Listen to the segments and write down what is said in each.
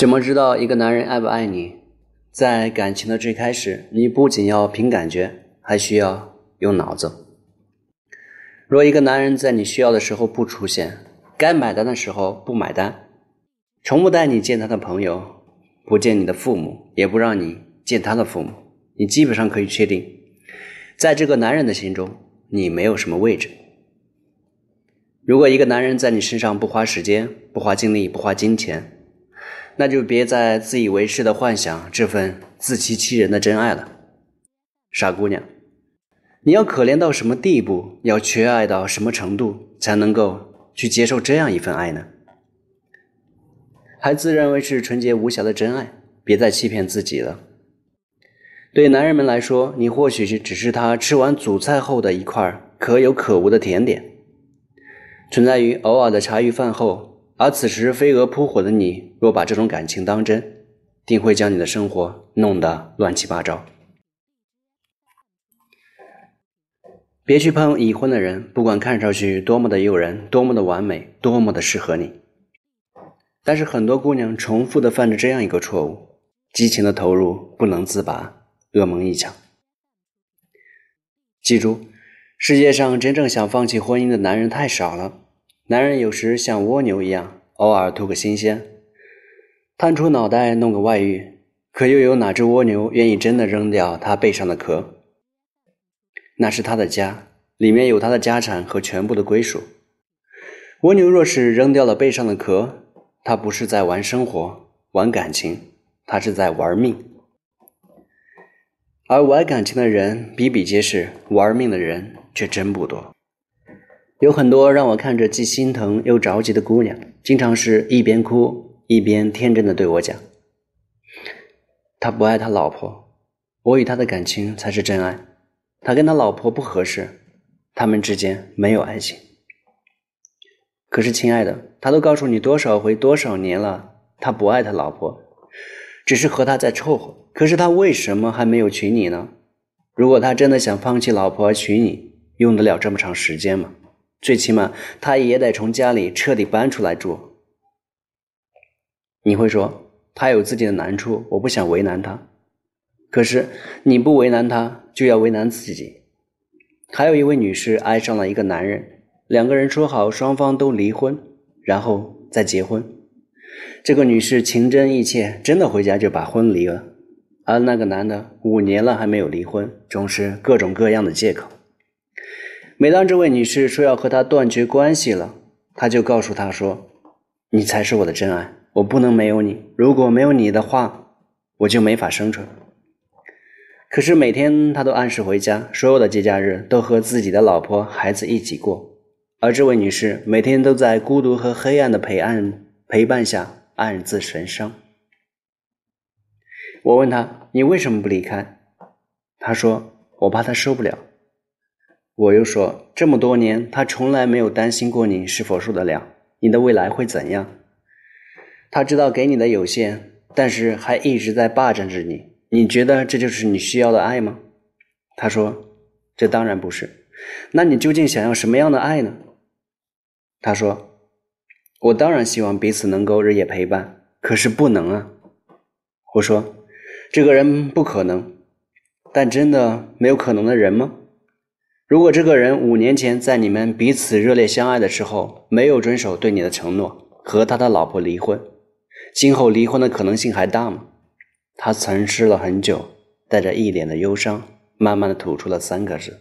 怎么知道一个男人爱不爱你？在感情的最开始，你不仅要凭感觉，还需要用脑子。若一个男人在你需要的时候不出现，该买单的时候不买单，从不带你见他的朋友，不见你的父母，也不让你见他的父母，你基本上可以确定，在这个男人的心中，你没有什么位置。如果一个男人在你身上不花时间、不花精力、不花金钱，那就别再自以为是的幻想这份自欺欺人的真爱了，傻姑娘，你要可怜到什么地步，要缺爱到什么程度，才能够去接受这样一份爱呢？还自认为是纯洁无瑕的真爱，别再欺骗自己了。对男人们来说，你或许是只是他吃完主菜后的一块可有可无的甜点，存在于偶尔的茶余饭后。而此时飞蛾扑火的你，若把这种感情当真，定会将你的生活弄得乱七八糟。别去碰已婚的人，不管看上去多么的诱人，多么的完美，多么的适合你。但是很多姑娘重复的犯着这样一个错误：激情的投入不能自拔，噩梦一场。记住，世界上真正想放弃婚姻的男人太少了。男人有时像蜗牛一样，偶尔图个新鲜，探出脑袋弄个外遇。可又有哪只蜗牛愿意真的扔掉它背上的壳？那是他的家，里面有他的家产和全部的归属。蜗牛若是扔掉了背上的壳，他不是在玩生活、玩感情，他是在玩命。而玩感情的人比比皆是，玩命的人却真不多。有很多让我看着既心疼又着急的姑娘，经常是一边哭一边天真的对我讲：“他不爱他老婆，我与他的感情才是真爱。他跟他老婆不合适，他们之间没有爱情。可是，亲爱的，他都告诉你多少回多少年了，他不爱他老婆，只是和他在凑合。可是他为什么还没有娶你呢？如果他真的想放弃老婆而娶你，用得了这么长时间吗？”最起码，他也得从家里彻底搬出来住。你会说他有自己的难处，我不想为难他。可是你不为难他，就要为难自己。还有一位女士爱上了一个男人，两个人说好双方都离婚，然后再结婚。这个女士情真意切，真的回家就把婚离了。而那个男的五年了还没有离婚，总是各种各样的借口。每当这位女士说要和他断绝关系了，他就告诉她说：“你才是我的真爱，我不能没有你。如果没有你的话，我就没法生存。”可是每天他都按时回家，所有的节假日都和自己的老婆孩子一起过，而这位女士每天都在孤独和黑暗的陪伴陪伴下暗自神伤。我问他：“你为什么不离开？”他说：“我怕他受不了。”我又说，这么多年，他从来没有担心过你是否受得了，你的未来会怎样。他知道给你的有限，但是还一直在霸占着你。你觉得这就是你需要的爱吗？他说，这当然不是。那你究竟想要什么样的爱呢？他说，我当然希望彼此能够日夜陪伴，可是不能啊。我说，这个人不可能，但真的没有可能的人吗？如果这个人五年前在你们彼此热烈相爱的时候没有遵守对你的承诺，和他的老婆离婚，今后离婚的可能性还大吗？他沉思了很久，带着一脸的忧伤，慢慢的吐出了三个字：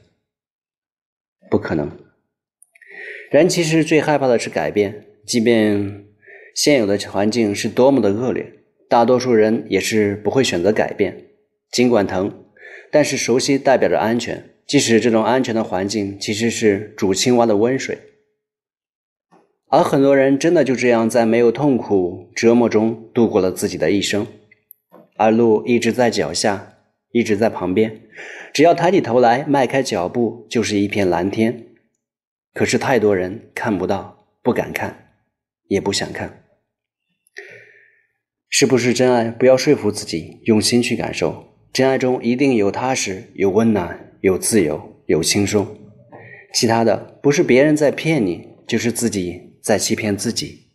不可能。人其实最害怕的是改变，即便现有的环境是多么的恶劣，大多数人也是不会选择改变，尽管疼，但是熟悉代表着安全。即使这种安全的环境其实是煮青蛙的温水，而很多人真的就这样在没有痛苦折磨中度过了自己的一生，而路一直在脚下，一直在旁边，只要抬起头来，迈开脚步，就是一片蓝天。可是太多人看不到，不敢看，也不想看。是不是真爱？不要说服自己，用心去感受。真爱中一定有踏实，有温暖。有自由，有轻松，其他的不是别人在骗你，就是自己在欺骗自己。